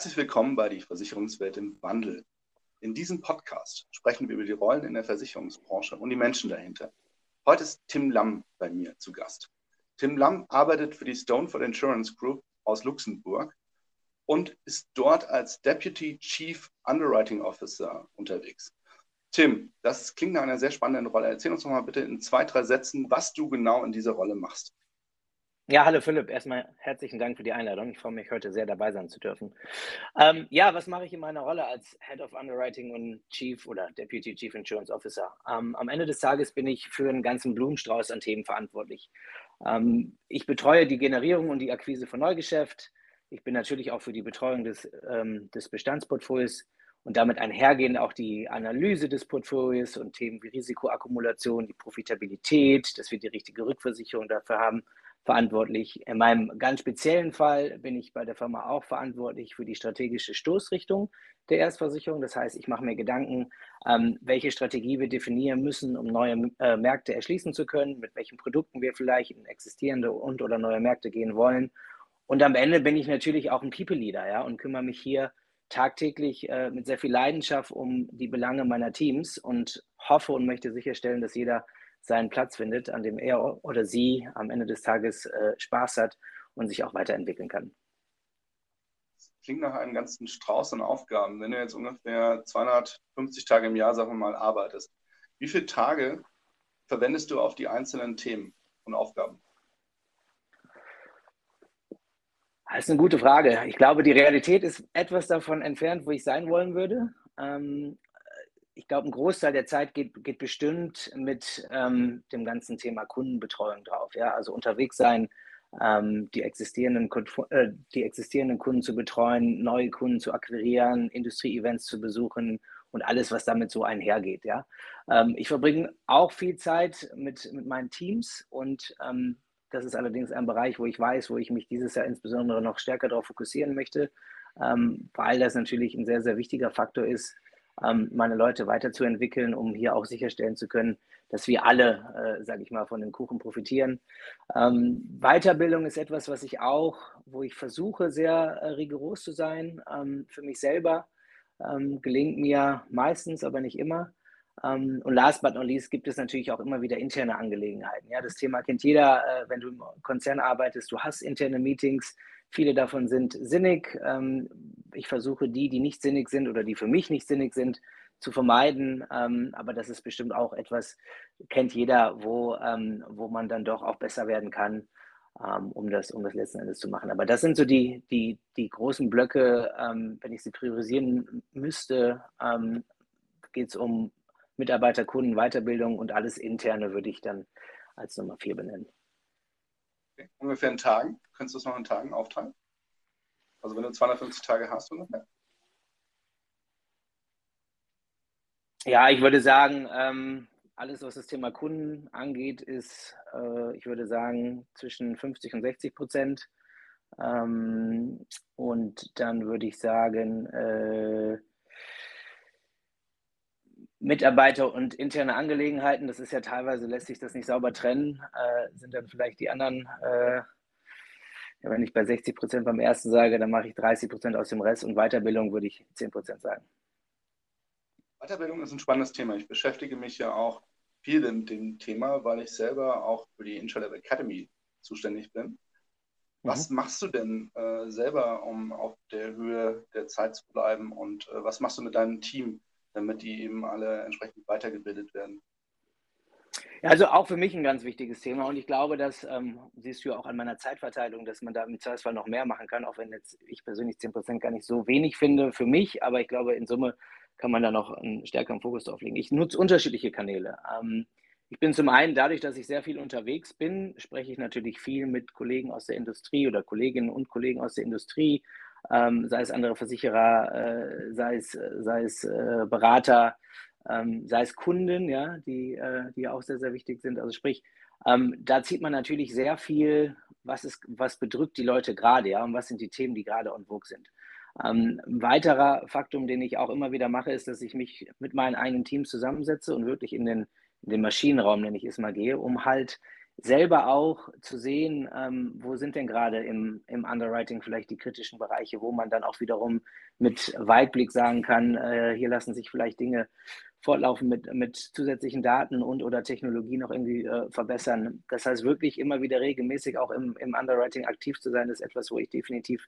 Herzlich willkommen bei die Versicherungswelt im Wandel. In diesem Podcast sprechen wir über die Rollen in der Versicherungsbranche und die Menschen dahinter. Heute ist Tim Lamm bei mir zu Gast. Tim Lamm arbeitet für die Stoneford Insurance Group aus Luxemburg und ist dort als Deputy Chief Underwriting Officer unterwegs. Tim, das klingt nach einer sehr spannenden Rolle. Erzähl uns doch mal bitte in zwei, drei Sätzen, was du genau in dieser Rolle machst. Ja, hallo Philipp. Erstmal herzlichen Dank für die Einladung. Ich freue mich, heute sehr dabei sein zu dürfen. Ähm, ja, was mache ich in meiner Rolle als Head of Underwriting und Chief oder Deputy Chief Insurance Officer? Ähm, am Ende des Tages bin ich für einen ganzen Blumenstrauß an Themen verantwortlich. Ähm, ich betreue die Generierung und die Akquise von Neugeschäft. Ich bin natürlich auch für die Betreuung des, ähm, des Bestandsportfolios und damit einhergehend auch die Analyse des Portfolios und Themen wie Risikoakkumulation, die Profitabilität, dass wir die richtige Rückversicherung dafür haben verantwortlich. In meinem ganz speziellen Fall bin ich bei der Firma auch verantwortlich für die strategische Stoßrichtung der Erstversicherung. Das heißt, ich mache mir Gedanken, ähm, welche Strategie wir definieren müssen, um neue äh, Märkte erschließen zu können, mit welchen Produkten wir vielleicht in existierende und oder neue Märkte gehen wollen. Und am Ende bin ich natürlich auch ein People Leader ja, und kümmere mich hier tagtäglich äh, mit sehr viel Leidenschaft um die Belange meiner Teams und hoffe und möchte sicherstellen, dass jeder seinen Platz findet, an dem er oder sie am Ende des Tages äh, Spaß hat und sich auch weiterentwickeln kann. Das klingt nach einem ganzen Strauß an Aufgaben. Wenn du jetzt ungefähr 250 Tage im Jahr, sagen wir mal, arbeitest, wie viele Tage verwendest du auf die einzelnen Themen und Aufgaben? Das ist eine gute Frage. Ich glaube, die Realität ist etwas davon entfernt, wo ich sein wollen würde. Ich glaube, ein Großteil der Zeit geht, geht bestimmt mit ähm, dem ganzen Thema Kundenbetreuung drauf. Ja? Also unterwegs sein, ähm, die, existierenden, äh, die existierenden Kunden zu betreuen, neue Kunden zu akquirieren, Industrie-Events zu besuchen und alles, was damit so einhergeht. Ja? Ähm, ich verbringe auch viel Zeit mit, mit meinen Teams und ähm, das ist allerdings ein Bereich, wo ich weiß, wo ich mich dieses Jahr insbesondere noch stärker darauf fokussieren möchte, ähm, weil das natürlich ein sehr, sehr wichtiger Faktor ist, meine Leute weiterzuentwickeln, um hier auch sicherstellen zu können, dass wir alle, äh, sage ich mal, von dem Kuchen profitieren. Ähm, Weiterbildung ist etwas, was ich auch, wo ich versuche, sehr äh, rigoros zu sein ähm, für mich selber. Ähm, gelingt mir meistens, aber nicht immer. Ähm, und last but not least gibt es natürlich auch immer wieder interne Angelegenheiten. Ja, das Thema kennt jeder, äh, wenn du im Konzern arbeitest, du hast interne Meetings, viele davon sind sinnig. Ich versuche die, die nicht sinnig sind oder die für mich nicht sinnig sind, zu vermeiden. Ähm, aber das ist bestimmt auch etwas, kennt jeder, wo, ähm, wo man dann doch auch besser werden kann, ähm, um, das, um das letzten Endes zu machen. Aber das sind so die, die, die großen Blöcke, ähm, wenn ich sie priorisieren müsste, ähm, geht es um Mitarbeiter, Kunden, Weiterbildung und alles Interne würde ich dann als Nummer vier benennen. Ungefähr in Tagen? Könntest du es noch in Tagen aufteilen? Also wenn du 250 Tage hast ungefähr? Ja, ich würde sagen, ähm, alles, was das Thema Kunden angeht, ist, äh, ich würde sagen, zwischen 50 und 60 Prozent. Ähm, und dann würde ich sagen, äh, Mitarbeiter und interne Angelegenheiten, das ist ja teilweise, lässt sich das nicht sauber trennen, äh, sind dann vielleicht die anderen äh, ja, wenn ich bei 60 Prozent beim ersten sage, dann mache ich 30 Prozent aus dem Rest und Weiterbildung würde ich 10 Prozent sagen. Weiterbildung ist ein spannendes Thema. Ich beschäftige mich ja auch viel mit dem Thema, weil ich selber auch für die Intralab Academy zuständig bin. Was mhm. machst du denn äh, selber, um auf der Höhe der Zeit zu bleiben und äh, was machst du mit deinem Team, damit die eben alle entsprechend weitergebildet werden? Ja, also auch für mich ein ganz wichtiges Thema und ich glaube, das ähm, siehst du ja auch an meiner Zeitverteilung, dass man da im Zweifelsfall noch mehr machen kann, auch wenn jetzt ich persönlich 10% gar nicht so wenig finde für mich, aber ich glaube, in Summe kann man da noch einen stärkeren Fokus drauf legen. Ich nutze unterschiedliche Kanäle. Ähm, ich bin zum einen, dadurch, dass ich sehr viel unterwegs bin, spreche ich natürlich viel mit Kollegen aus der Industrie oder Kolleginnen und Kollegen aus der Industrie, ähm, sei es andere Versicherer, äh, sei es, sei es äh, Berater, ähm, sei es Kunden, ja, die, äh, die auch sehr, sehr wichtig sind. Also sprich, ähm, da zieht man natürlich sehr viel, was, ist, was bedrückt die Leute gerade, ja, und was sind die Themen, die gerade on vogue sind. Ähm, ein weiterer Faktum, den ich auch immer wieder mache, ist, dass ich mich mit meinen eigenen Teams zusammensetze und wirklich in den, in den Maschinenraum, nenne ich es mal, gehe, um halt selber auch zu sehen, ähm, wo sind denn gerade im, im Underwriting vielleicht die kritischen Bereiche, wo man dann auch wiederum mit Weitblick sagen kann, äh, hier lassen sich vielleicht Dinge fortlaufen mit, mit zusätzlichen Daten und oder Technologie noch irgendwie äh, verbessern. Das heißt, wirklich immer wieder regelmäßig auch im, im Underwriting aktiv zu sein, ist etwas, wo ich definitiv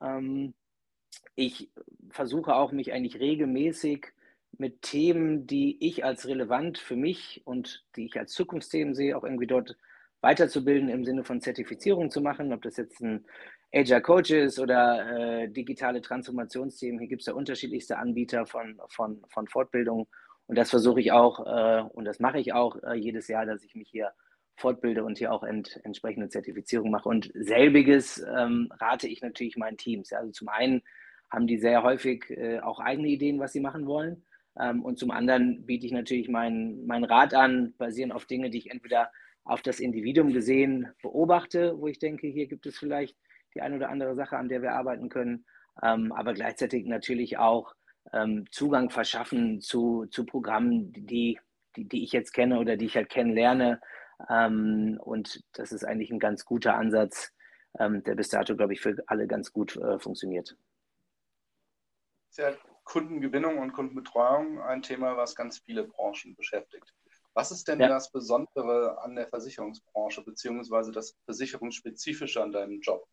ähm, ich versuche auch, mich eigentlich regelmäßig mit Themen, die ich als relevant für mich und die ich als Zukunftsthemen sehe, auch irgendwie dort weiterzubilden im Sinne von Zertifizierung zu machen, ob das jetzt ein Agile Coach ist oder äh, digitale Transformationsthemen. Hier gibt es ja unterschiedlichste Anbieter von, von, von Fortbildung. Und das versuche ich auch äh, und das mache ich auch äh, jedes Jahr, dass ich mich hier fortbilde und hier auch ent, entsprechende Zertifizierung mache. Und selbiges ähm, rate ich natürlich meinen Teams. Also zum einen haben die sehr häufig äh, auch eigene Ideen, was sie machen wollen. Ähm, und zum anderen biete ich natürlich meinen mein Rat an, basierend auf Dinge, die ich entweder auf das Individuum gesehen beobachte, wo ich denke, hier gibt es vielleicht die eine oder andere Sache, an der wir arbeiten können, ähm, aber gleichzeitig natürlich auch ähm, Zugang verschaffen zu, zu Programmen, die, die, die ich jetzt kenne oder die ich halt kennenlerne. Und das ist eigentlich ein ganz guter Ansatz, der bis dato, glaube ich, für alle ganz gut äh, funktioniert. Sehr Kundengewinnung und Kundenbetreuung ein Thema, was ganz viele Branchen beschäftigt. Was ist denn ja. das Besondere an der Versicherungsbranche, beziehungsweise das Versicherungsspezifische an deinem Job?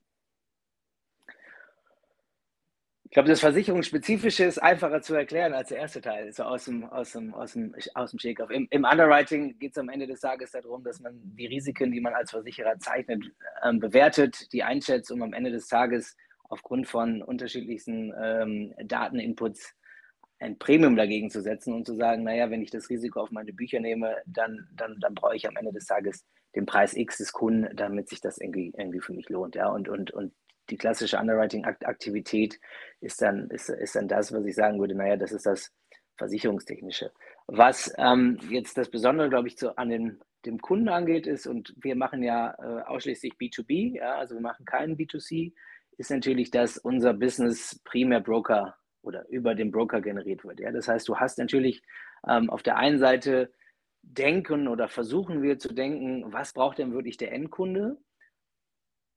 Ich glaube, das Versicherungsspezifische ist einfacher zu erklären als der erste Teil, so aus dem, aus dem, aus dem, aus dem Shake-Off. Im, Im, Underwriting geht es am Ende des Tages darum, dass man die Risiken, die man als Versicherer zeichnet, ähm, bewertet, die einschätzt, um am Ende des Tages aufgrund von unterschiedlichsten ähm, Dateninputs ein Premium dagegen zu setzen und zu sagen, naja, wenn ich das Risiko auf meine Bücher nehme, dann, dann, dann brauche ich am Ende des Tages den Preis X des Kunden, damit sich das irgendwie, irgendwie für mich lohnt. Ja? Und, und, und die klassische Underwriting-Aktivität ist dann, ist, ist dann das, was ich sagen würde, naja, das ist das Versicherungstechnische. Was ähm, jetzt das Besondere, glaube ich, zu, an den, dem Kunden angeht, ist, und wir machen ja äh, ausschließlich B2B, ja, also wir machen keinen B2C, ist natürlich, dass unser Business primär Broker oder über den Broker generiert wird. Ja? Das heißt, du hast natürlich ähm, auf der einen Seite denken oder versuchen wir zu denken, was braucht denn wirklich der Endkunde?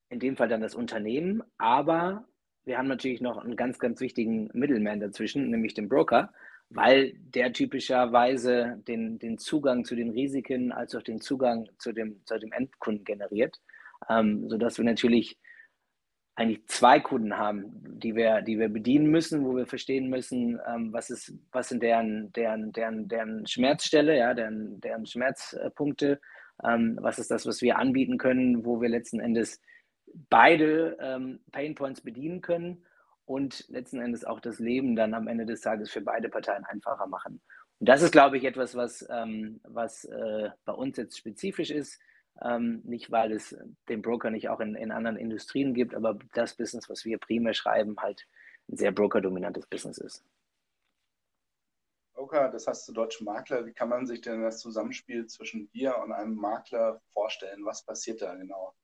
In dem Fall dann das Unternehmen, aber wir haben natürlich noch einen ganz, ganz wichtigen Mittelman dazwischen, nämlich den Broker, weil der typischerweise den, den Zugang zu den Risiken als auch den Zugang zu dem, zu dem Endkunden generiert, ähm, sodass wir natürlich eigentlich zwei Kunden haben, die wir, die wir bedienen müssen, wo wir verstehen müssen, ähm, was, ist, was sind deren, deren, deren, deren Schmerzstelle, ja, deren, deren Schmerzpunkte, ähm, was ist das, was wir anbieten können, wo wir letzten Endes beide ähm, Painpoints bedienen können und letzten Endes auch das Leben dann am Ende des Tages für beide Parteien einfacher machen. Und das ist, glaube ich, etwas, was, ähm, was äh, bei uns jetzt spezifisch ist ähm, nicht, weil es den Broker nicht auch in, in anderen Industrien gibt, aber das Business, was wir primär schreiben, halt ein sehr broker-dominantes Business ist. Broker, das heißt zu deutschen Makler, wie kann man sich denn das Zusammenspiel zwischen dir und einem Makler vorstellen? Was passiert da genau?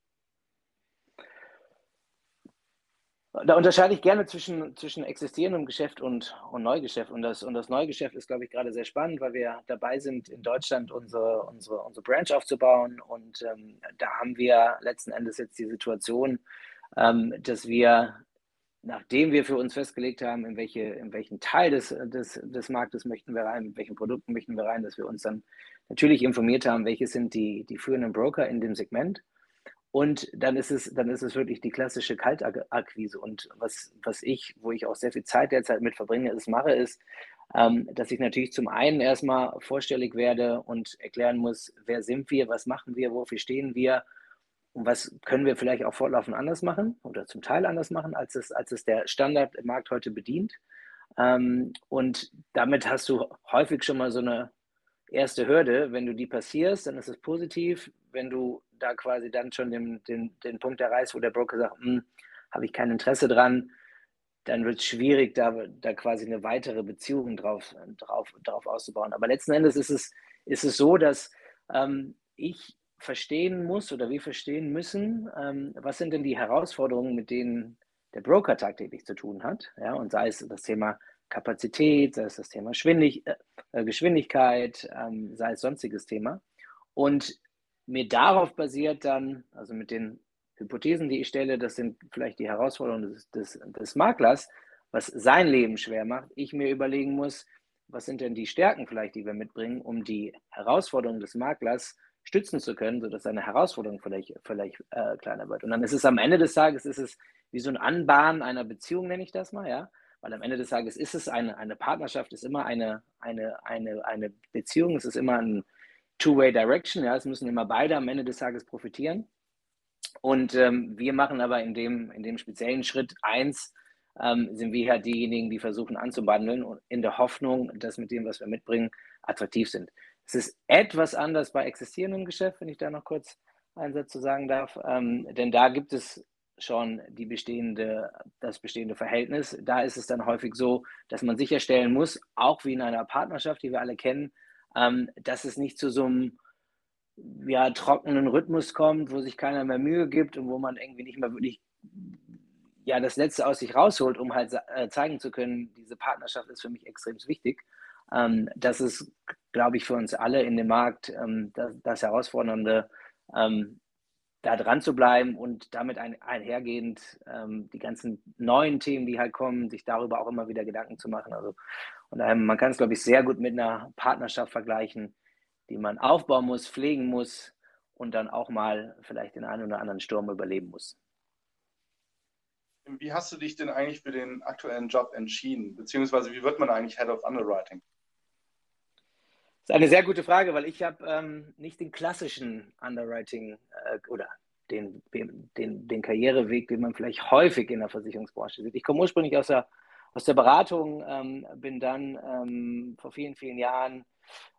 Da unterscheide ich gerne zwischen, zwischen existierendem Geschäft und, und Neugeschäft. Und das, und das Neugeschäft ist, glaube ich, gerade sehr spannend, weil wir dabei sind, in Deutschland unsere, unsere, unsere Branch aufzubauen. Und ähm, da haben wir letzten Endes jetzt die Situation, ähm, dass wir, nachdem wir für uns festgelegt haben, in, welche, in welchen Teil des, des, des Marktes möchten wir rein, mit welchen Produkten möchten wir rein, dass wir uns dann natürlich informiert haben, welche sind die, die führenden Broker in dem Segment und dann ist es, dann ist es wirklich die klassische Kaltakquise. Und was, was ich, wo ich auch sehr viel Zeit derzeit mit verbringe, ist mache, ist, ähm, dass ich natürlich zum einen erstmal vorstellig werde und erklären muss, wer sind wir, was machen wir, wofür stehen wir und was können wir vielleicht auch fortlaufend anders machen oder zum Teil anders machen, als es, als es der Standard im Markt heute bedient. Ähm, und damit hast du häufig schon mal so eine erste Hürde. Wenn du die passierst, dann ist es positiv. Wenn du da quasi dann schon den, den, den Punkt erreichst, wo der Broker sagt, hm, habe ich kein Interesse dran, dann wird es schwierig, da, da quasi eine weitere Beziehung drauf, drauf, drauf auszubauen. Aber letzten Endes ist es, ist es so, dass ähm, ich verstehen muss oder wir verstehen müssen, ähm, was sind denn die Herausforderungen, mit denen der Broker tagtäglich zu tun hat. Ja, und sei es das Thema Kapazität, sei es das Thema Schwindig, äh, Geschwindigkeit, ähm, sei es sonstiges Thema. Und mir darauf basiert dann, also mit den Hypothesen, die ich stelle, das sind vielleicht die Herausforderungen des, des, des Maklers, was sein Leben schwer macht, ich mir überlegen muss, was sind denn die Stärken vielleicht, die wir mitbringen, um die Herausforderungen des Maklers stützen zu können, sodass seine Herausforderung vielleicht, vielleicht äh, kleiner wird. Und dann ist es am Ende des Tages, ist es wie so ein Anbahnen einer Beziehung, nenne ich das mal, ja. Weil am Ende des Tages ist es eine, eine Partnerschaft, ist immer eine, eine, eine, eine Beziehung, es ist immer ein Two-Way Direction, ja. Es müssen immer beide am Ende des Tages profitieren. Und ähm, wir machen aber in dem, in dem speziellen Schritt eins, ähm, sind wir ja diejenigen, die versuchen anzubandeln und in der Hoffnung, dass mit dem, was wir mitbringen, attraktiv sind. Es ist etwas anders bei existierendem Geschäft, wenn ich da noch kurz einen Satz zu sagen darf, ähm, denn da gibt es schon die bestehende, das bestehende Verhältnis. Da ist es dann häufig so, dass man sicherstellen muss, auch wie in einer Partnerschaft, die wir alle kennen, ähm, dass es nicht zu so einem ja, trockenen Rhythmus kommt, wo sich keiner mehr Mühe gibt und wo man irgendwie nicht mehr wirklich ja, das Letzte aus sich rausholt, um halt äh, zeigen zu können, diese Partnerschaft ist für mich extrem wichtig. Ähm, das ist, glaube ich, für uns alle in dem Markt ähm, das, das, Herausfordernde, ähm, da dran zu bleiben und damit ein, einhergehend ähm, die ganzen neuen Themen, die halt kommen, sich darüber auch immer wieder Gedanken zu machen. Also und ähm, man kann es, glaube ich, sehr gut mit einer Partnerschaft vergleichen, die man aufbauen muss, pflegen muss und dann auch mal vielleicht den einen oder anderen Sturm überleben muss. Wie hast du dich denn eigentlich für den aktuellen Job entschieden? Beziehungsweise wie wird man eigentlich Head of Underwriting? Das ist eine sehr gute Frage, weil ich habe ähm, nicht den klassischen Underwriting äh, oder den, den, den Karriereweg, den man vielleicht häufig in der Versicherungsbranche sieht. Ich komme ursprünglich aus der, aus der Beratung, ähm, bin dann ähm, vor vielen, vielen Jahren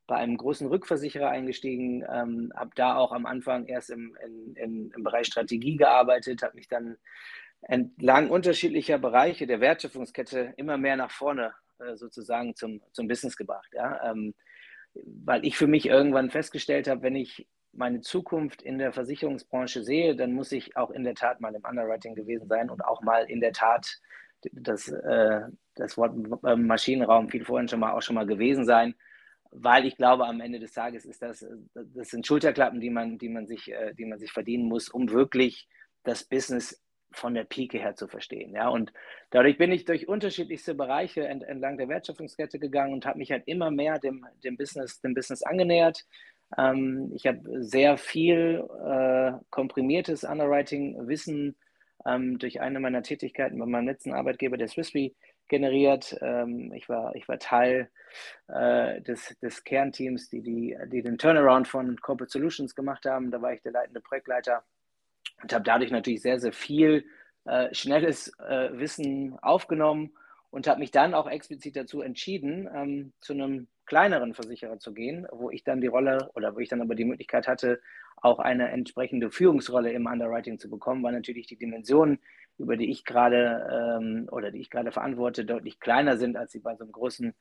bei einem großen Rückversicherer eingestiegen, ähm, habe da auch am Anfang erst im, in, in, im Bereich Strategie gearbeitet, habe mich dann entlang unterschiedlicher Bereiche der Wertschöpfungskette immer mehr nach vorne äh, sozusagen zum, zum Business gebracht. Ja? Ähm, weil ich für mich irgendwann festgestellt habe, wenn ich meine Zukunft in der Versicherungsbranche sehe, dann muss ich auch in der Tat mal im Underwriting gewesen sein und auch mal in der Tat das, äh, das Wort äh, Maschinenraum viel vorhin schon mal auch schon mal gewesen sein, weil ich glaube, am Ende des Tages ist das, das sind Schulterklappen, die man, die man sich, äh, die man sich verdienen muss, um wirklich das Business von der Pike her zu verstehen. Ja? Und dadurch bin ich durch unterschiedlichste Bereiche ent, entlang der Wertschöpfungskette gegangen und habe mich halt immer mehr dem, dem, Business, dem Business angenähert. Ähm, ich habe sehr viel äh, komprimiertes Underwriting-Wissen ähm, durch eine meiner Tätigkeiten bei meinem letzten Arbeitgeber, der Swissby, generiert. Ähm, ich, war, ich war Teil äh, des, des Kernteams, die, die, die den Turnaround von Corporate Solutions gemacht haben. Da war ich der leitende Projektleiter und habe dadurch natürlich sehr, sehr viel äh, schnelles äh, Wissen aufgenommen und habe mich dann auch explizit dazu entschieden, ähm, zu einem kleineren Versicherer zu gehen, wo ich dann die Rolle oder wo ich dann aber die Möglichkeit hatte, auch eine entsprechende Führungsrolle im Underwriting zu bekommen, weil natürlich die Dimensionen, über die ich gerade ähm, oder die ich gerade verantworte, deutlich kleiner sind, als sie bei so einem großen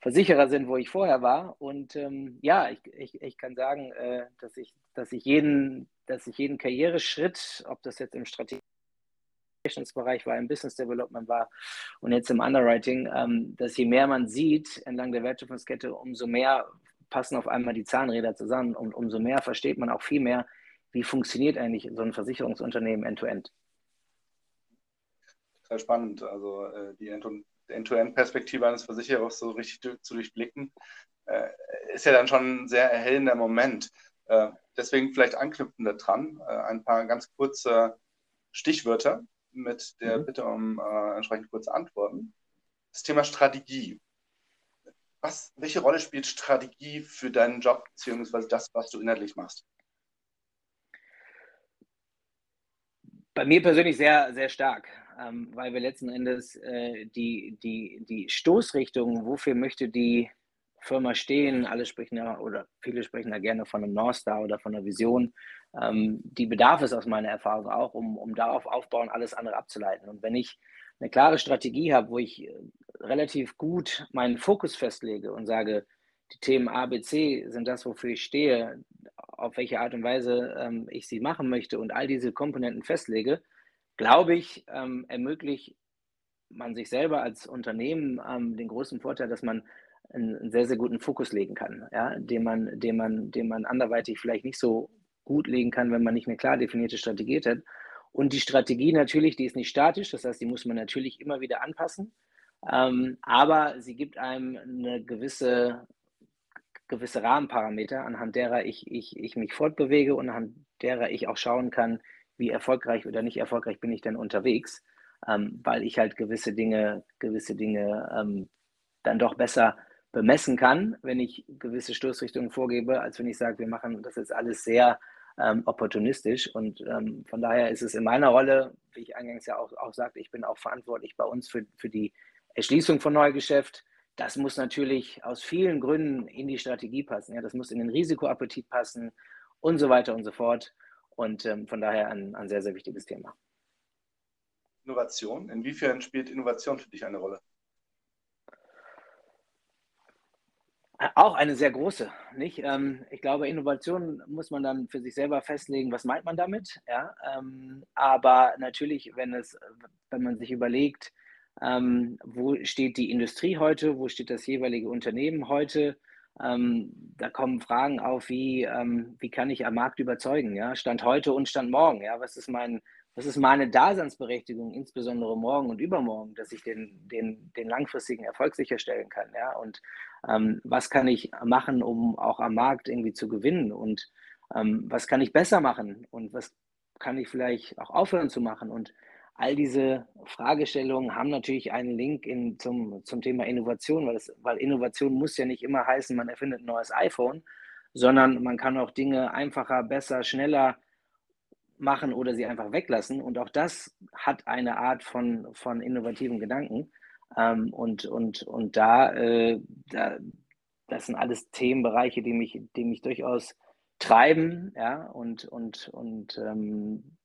Versicherer sind, wo ich vorher war. Und ähm, ja, ich, ich, ich kann sagen, äh, dass, ich, dass, ich jeden, dass ich jeden Karriereschritt, ob das jetzt im Bereich war, im Business Development war und jetzt im Underwriting, ähm, dass je mehr man sieht entlang der Wertschöpfungskette, umso mehr passen auf einmal die Zahnräder zusammen und umso mehr versteht man auch viel mehr, wie funktioniert eigentlich so ein Versicherungsunternehmen end-to-end. -End. Total spannend. Also äh, die End-to-End-Perspektive eines Versicherers so richtig zu durchblicken, äh, ist ja dann schon ein sehr erhellender Moment. Äh, deswegen vielleicht anknüpfend daran, äh, ein paar ganz kurze Stichwörter mit der mhm. Bitte um äh, entsprechend kurze Antworten. Das Thema Strategie. Was, welche Rolle spielt Strategie für deinen Job beziehungsweise das, was du inhaltlich machst? Bei mir persönlich sehr, sehr stark ähm, weil wir letzten Endes äh, die, die, die Stoßrichtung, wofür möchte die Firma stehen, alle sprechen ja oder viele sprechen ja gerne von einem North Star oder von einer Vision. ähm, die bedarf es aus meiner Erfahrung auch, um, um darauf aufbauen, alles andere abzuleiten. Und wenn ich eine klare Strategie habe, wo ich äh, relativ gut meinen Fokus festlege und sage, die Themen A, B, C sind das, wofür ich stehe, auf welche Art und Weise ähm, ich sie machen möchte und all diese Komponenten festlege, glaube ich, ähm, ermöglicht man sich selber als Unternehmen ähm, den großen Vorteil, dass man einen, einen, sehr, sehr guten Fokus legen kann, ja, den, man, den, man, den man anderweitig vielleicht nicht so gut legen kann, wenn man nicht eine klar definierte Strategie hat. Und die Strategie natürlich, die ist nicht statisch, das heißt, die muss man natürlich immer wieder anpassen. Ähm, aber sie gibt einem eine gewisse, gewisse Rahmenparameter, anhand derer ich, ich, ich mich fortbewege und anhand derer ich auch schauen kann, wie erfolgreich oder nicht erfolgreich bin ich denn unterwegs, ähm, weil ich halt gewisse Dinge, gewisse Dinge ähm, dann doch besser bemessen kann, wenn ich gewisse Stoßrichtungen vorgebe, als wenn ich sage, wir machen das jetzt alles sehr ähm, opportunistisch. Und ähm, von daher ist es in meiner Rolle, wie ich eingangs ja auch, auch sagte, ich bin auch verantwortlich bei uns für, für die Erschließung von Neugeschäft. Das muss natürlich aus vielen Gründen in die Strategie passen. Ja, das muss in den Risikoappetit passen und so weiter und so fort. Und ähm, von daher ein, ein sehr, sehr wichtiges Thema. Innovation. Inwiefern spielt Innovation für dich eine Rolle? Auch eine sehr große, nicht? Ähm, ich glaube, Innovation muss man dann für sich selber festlegen, was meint man damit, ja? Ähm, aber natürlich, wenn es, wenn man sich überlegt, ähm, wo steht die Industrie heute, wo steht das jeweilige Unternehmen heute, da kommen Fragen auf, wie, wie kann ich am Markt überzeugen, ja? Stand heute und Stand morgen, ja? Was ist mein, das ist meine Daseinsberechtigung, insbesondere morgen und übermorgen, dass ich den, den, den langfristigen Erfolg sicherstellen kann. Ja? Und ähm, was kann ich machen, um auch am Markt irgendwie zu gewinnen? Und ähm, was kann ich besser machen? Und was kann ich vielleicht auch aufhören zu machen? Und all diese Fragestellungen haben natürlich einen Link in, zum, zum Thema Innovation, weil, das, weil Innovation muss ja nicht immer heißen, man erfindet ein neues iPhone, sondern man kann auch Dinge einfacher, besser, schneller machen oder sie einfach weglassen. Und auch das hat eine Art von, von innovativen Gedanken. Ähm, und, und, und da, äh, da, das sind alles Themenbereiche, die mich, die mich durchaus treiben, ja, und, und, und ähm,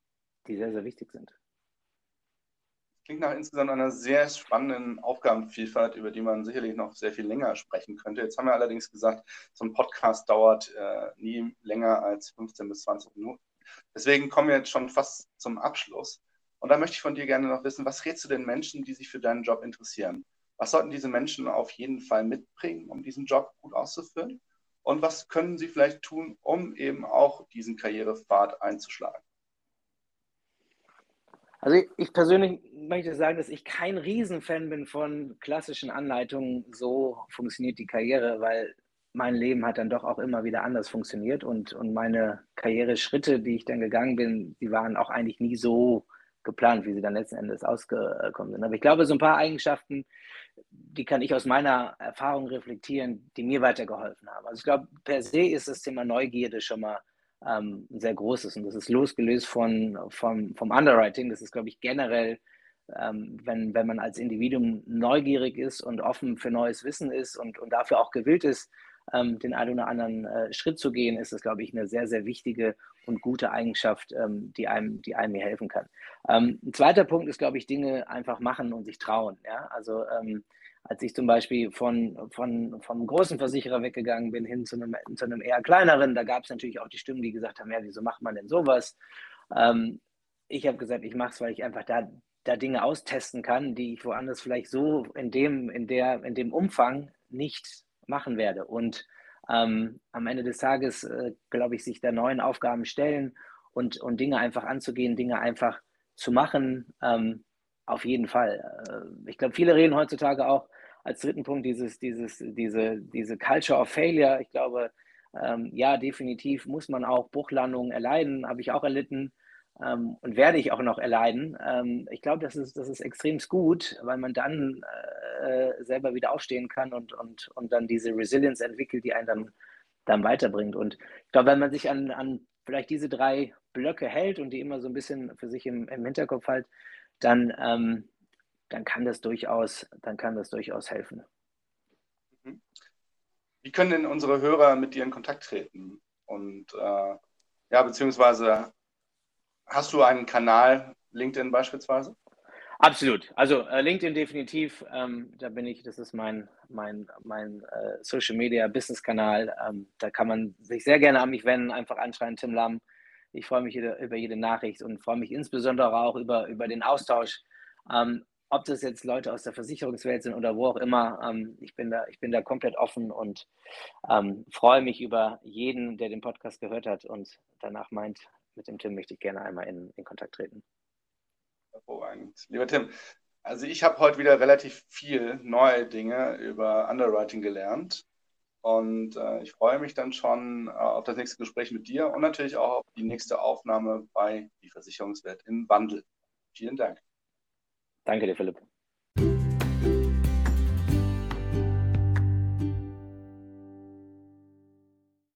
die sehr, sehr wichtig sind. Klingt nach insgesamt einer sehr spannenden Aufgabenvielfalt, über die man sicherlich noch sehr viel länger sprechen könnte. Jetzt haben wir allerdings gesagt, so ein Podcast dauert äh, nie länger als 15 bis 20 Minuten. Deswegen kommen wir jetzt schon fast zum Abschluss. Und da möchte ich von dir gerne noch wissen, was rätst du den Menschen, die sich für deinen Job interessieren? Was sollten diese Menschen auf jeden Fall mitbringen, um diesen Job gut auszuführen? Und was können sie vielleicht tun, um eben auch diesen Karrierepfad einzuschlagen? Also ich persönlich möchte sagen, dass ich kein Riesenfan bin von klassischen Anleitungen, so funktioniert die Karriere, weil mein Leben hat dann doch auch immer wieder anders funktioniert und, und meine Karriereschritte, die ich dann gegangen bin, die waren auch eigentlich nie so geplant, wie sie dann letzten Endes ausgekommen sind. Aber ich glaube, so ein paar Eigenschaften, die kann ich aus meiner Erfahrung reflektieren, die mir weitergeholfen haben. Also ich glaube, per se ist das Thema Neugierde schon mal ähm, sehr großes und das ist losgelöst von, vom, vom Underwriting. Das ist, glaube ich, generell, ähm, wenn, wenn man als Individuum neugierig ist und offen für neues Wissen ist und, und dafür auch gewillt ist, ähm, den einen oder anderen äh, Schritt zu gehen, ist das, glaube ich, eine sehr, sehr wichtige und gute Eigenschaft, ähm, die, einem, die einem hier helfen kann. Ähm, ein zweiter Punkt ist, glaube ich, Dinge einfach machen und sich trauen. Ja? Also ähm, als ich zum Beispiel von, von, vom großen Versicherer weggegangen bin hin zu einem, zu einem eher kleineren, da gab es natürlich auch die Stimmen, die gesagt haben, ja, wieso macht man denn sowas? Ähm, ich habe gesagt, ich mache es, weil ich einfach da, da Dinge austesten kann, die ich woanders vielleicht so in dem, in der, in dem Umfang nicht machen werde. Und ähm, am Ende des Tages, äh, glaube ich, sich der neuen Aufgaben stellen und, und Dinge einfach anzugehen, Dinge einfach zu machen, ähm, auf jeden Fall. Äh, ich glaube, viele reden heutzutage auch als dritten Punkt dieses, dieses, diese, diese Culture of Failure. Ich glaube, ähm, ja, definitiv muss man auch Bruchlandungen erleiden, habe ich auch erlitten ähm, und werde ich auch noch erleiden. Ähm, ich glaube, das ist, das ist extrem gut, weil man dann äh, selber wieder aufstehen kann und, und, und dann diese Resilience entwickelt, die einen dann, dann weiterbringt. Und ich glaube, wenn man sich an, an vielleicht diese drei Blöcke hält und die immer so ein bisschen für sich im, im Hinterkopf hält, dann, ähm, dann kann das durchaus, dann kann das durchaus helfen. Mhm. Wie können denn unsere Hörer mit dir in Kontakt treten und äh, Ja, beziehungsweise hast du einen Kanal, LinkedIn beispielsweise? Absolut. Also äh, LinkedIn definitiv. Ähm, da bin ich, das ist mein, mein, mein äh, Social Media Business Kanal. Ähm, da kann man sich sehr gerne an mich wenden, einfach anschreien, Tim Lamm. Ich freue mich über jede Nachricht und freue mich insbesondere auch über, über den Austausch. Ähm, ob das jetzt Leute aus der Versicherungswelt sind oder wo auch immer, ähm, ich, bin da, ich bin da komplett offen und ähm, freue mich über jeden, der den Podcast gehört hat und danach meint, mit dem Tim möchte ich gerne einmal in, in Kontakt treten. Hervorragend. Lieber Tim, also ich habe heute wieder relativ viel neue Dinge über Underwriting gelernt. Und äh, ich freue mich dann schon äh, auf das nächste Gespräch mit dir und natürlich auch auf die nächste Aufnahme bei Die Versicherungswelt im Wandel. Vielen Dank. Danke dir, Philipp.